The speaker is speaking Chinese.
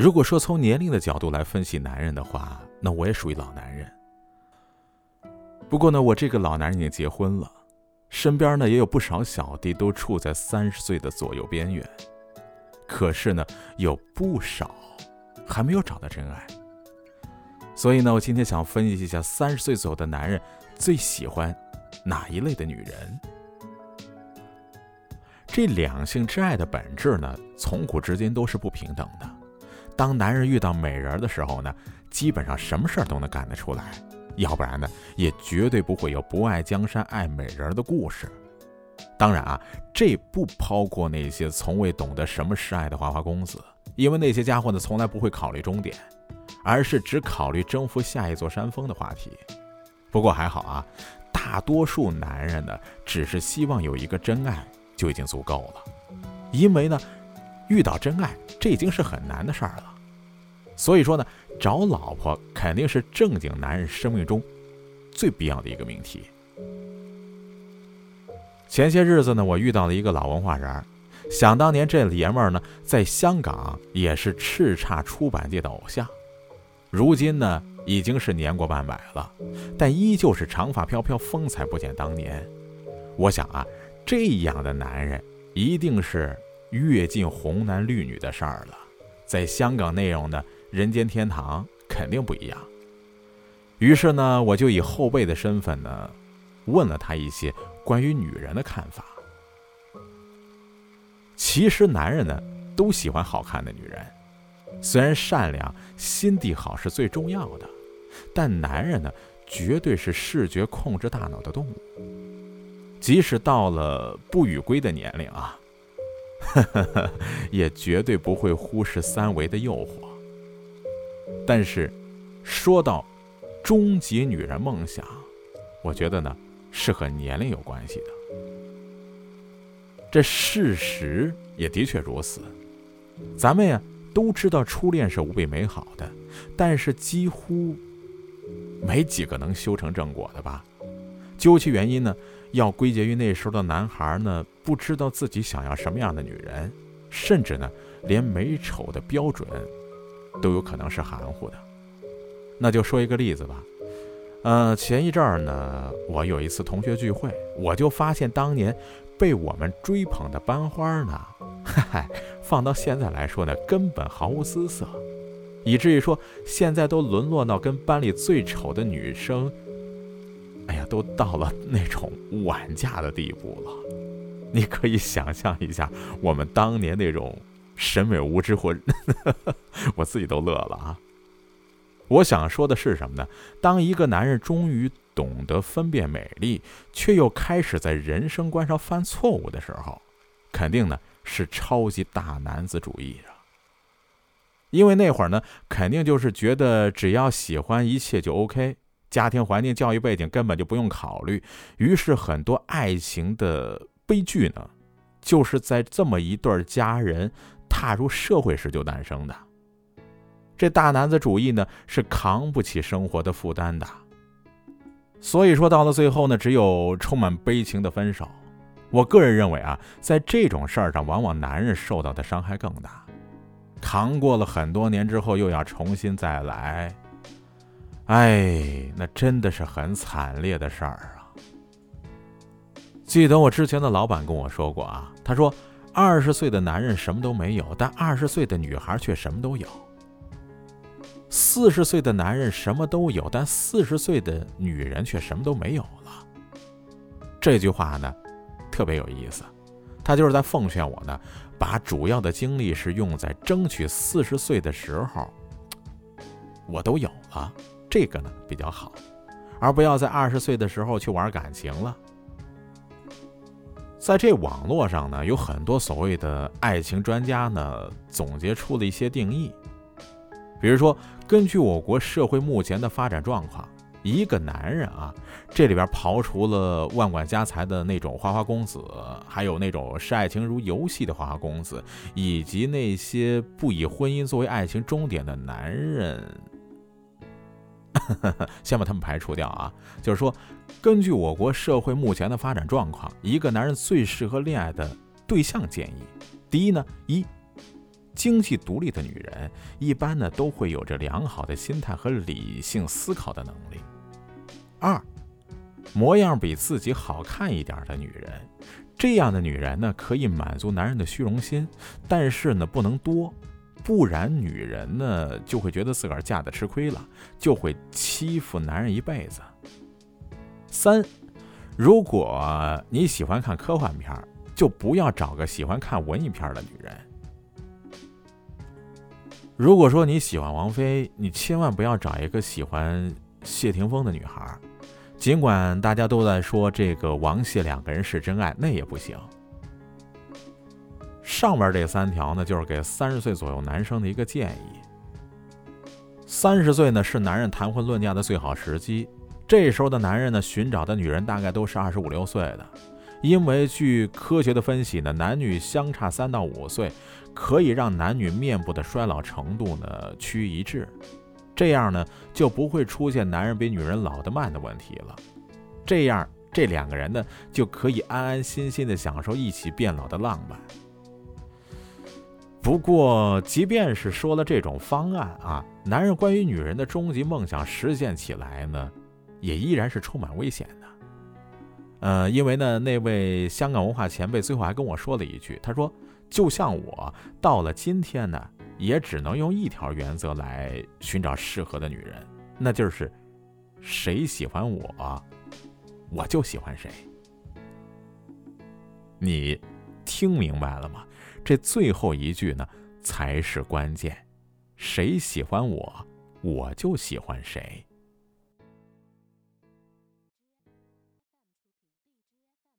如果说从年龄的角度来分析男人的话，那我也属于老男人。不过呢，我这个老男人已经结婚了，身边呢也有不少小弟都处在三十岁的左右边缘。可是呢，有不少还没有找到真爱。所以呢，我今天想分析一下三十岁左右的男人最喜欢哪一类的女人。这两性之爱的本质呢，从古至今都是不平等的。当男人遇到美人的时候呢，基本上什么事儿都能干得出来。要不然呢，也绝对不会有不爱江山爱美人的故事。当然啊，这不包括那些从未懂得什么是爱的花花公子，因为那些家伙呢，从来不会考虑终点，而是只考虑征服下一座山峰的话题。不过还好啊，大多数男人呢，只是希望有一个真爱就已经足够了，因为呢，遇到真爱这已经是很难的事儿了。所以说呢，找老婆肯定是正经男人生命中最必要的一个命题。前些日子呢，我遇到了一个老文化人儿，想当年这爷们儿呢，在香港也是叱咤出版界的偶像，如今呢，已经是年过半百了，但依旧是长发飘飘，风采不减当年。我想啊，这样的男人一定是阅尽红男绿女的事儿了，在香港内容的。人间天堂肯定不一样。于是呢，我就以后辈的身份呢，问了他一些关于女人的看法。其实男人呢，都喜欢好看的女人。虽然善良、心地好是最重要的，但男人呢，绝对是视觉控制大脑的动物。即使到了不与归的年龄啊，也绝对不会忽视三维的诱惑。但是，说到终极女人梦想，我觉得呢是和年龄有关系的。这事实也的确如此。咱们呀都知道初恋是无比美好的，但是几乎没几个能修成正果的吧？究其原因呢，要归结于那时候的男孩呢不知道自己想要什么样的女人，甚至呢连美丑的标准。都有可能是含糊的，那就说一个例子吧。呃，前一阵儿呢，我有一次同学聚会，我就发现当年被我们追捧的班花呢，嗨，放到现在来说呢，根本毫无姿色，以至于说现在都沦落到跟班里最丑的女生，哎呀，都到了那种晚嫁的地步了。你可以想象一下我们当年那种。审美无知，或 我自己都乐了啊！我想说的是什么呢？当一个男人终于懂得分辨美丽，却又开始在人生观上犯错误的时候，肯定呢是超级大男子主义啊！因为那会儿呢，肯定就是觉得只要喜欢一切就 OK，家庭环境、教育背景根本就不用考虑。于是很多爱情的悲剧呢，就是在这么一对家人。踏入社会时就诞生的，这大男子主义呢是扛不起生活的负担的，所以说到了最后呢，只有充满悲情的分手。我个人认为啊，在这种事儿上，往往男人受到的伤害更大，扛过了很多年之后，又要重新再来，哎，那真的是很惨烈的事儿啊。记得我之前的老板跟我说过啊，他说。二十岁的男人什么都没有，但二十岁的女孩却什么都有。四十岁的男人什么都有，但四十岁的女人却什么都没有了。这句话呢，特别有意思，他就是在奉劝我呢，把主要的精力是用在争取四十岁的时候，我都有了，这个呢比较好，而不要在二十岁的时候去玩感情了。在这网络上呢，有很多所谓的爱情专家呢，总结出了一些定义。比如说，根据我国社会目前的发展状况，一个男人啊，这里边刨除了万贯家财的那种花花公子，还有那种视爱情如游戏的花花公子，以及那些不以婚姻作为爱情终点的男人。先把他们排除掉啊！就是说，根据我国社会目前的发展状况，一个男人最适合恋爱的对象建议：第一呢，一经济独立的女人，一般呢都会有着良好的心态和理性思考的能力。二，模样比自己好看一点的女人，这样的女人呢可以满足男人的虚荣心，但是呢不能多，不然女人呢就会觉得自个儿嫁的吃亏了，就会欺负男人一辈子。三，如果你喜欢看科幻片，就不要找个喜欢看文艺片的女人。如果说你喜欢王菲，你千万不要找一个喜欢谢霆锋的女孩。尽管大家都在说这个王谢两个人是真爱，那也不行。上面这三条呢，就是给三十岁左右男生的一个建议。三十岁呢是男人谈婚论嫁的最好时机，这时候的男人呢寻找的女人大概都是二十五六岁的。因为据科学的分析呢，男女相差三到五岁，可以让男女面部的衰老程度呢趋于一致，这样呢就不会出现男人比女人老得慢的问题了。这样这两个人呢就可以安安心心的享受一起变老的浪漫。不过，即便是说了这种方案啊，男人关于女人的终极梦想实现起来呢，也依然是充满危险的。呃，因为呢，那位香港文化前辈最后还跟我说了一句，他说：“就像我到了今天呢，也只能用一条原则来寻找适合的女人，那就是谁喜欢我，我就喜欢谁。”你听明白了吗？这最后一句呢才是关键，谁喜欢我，我就喜欢谁。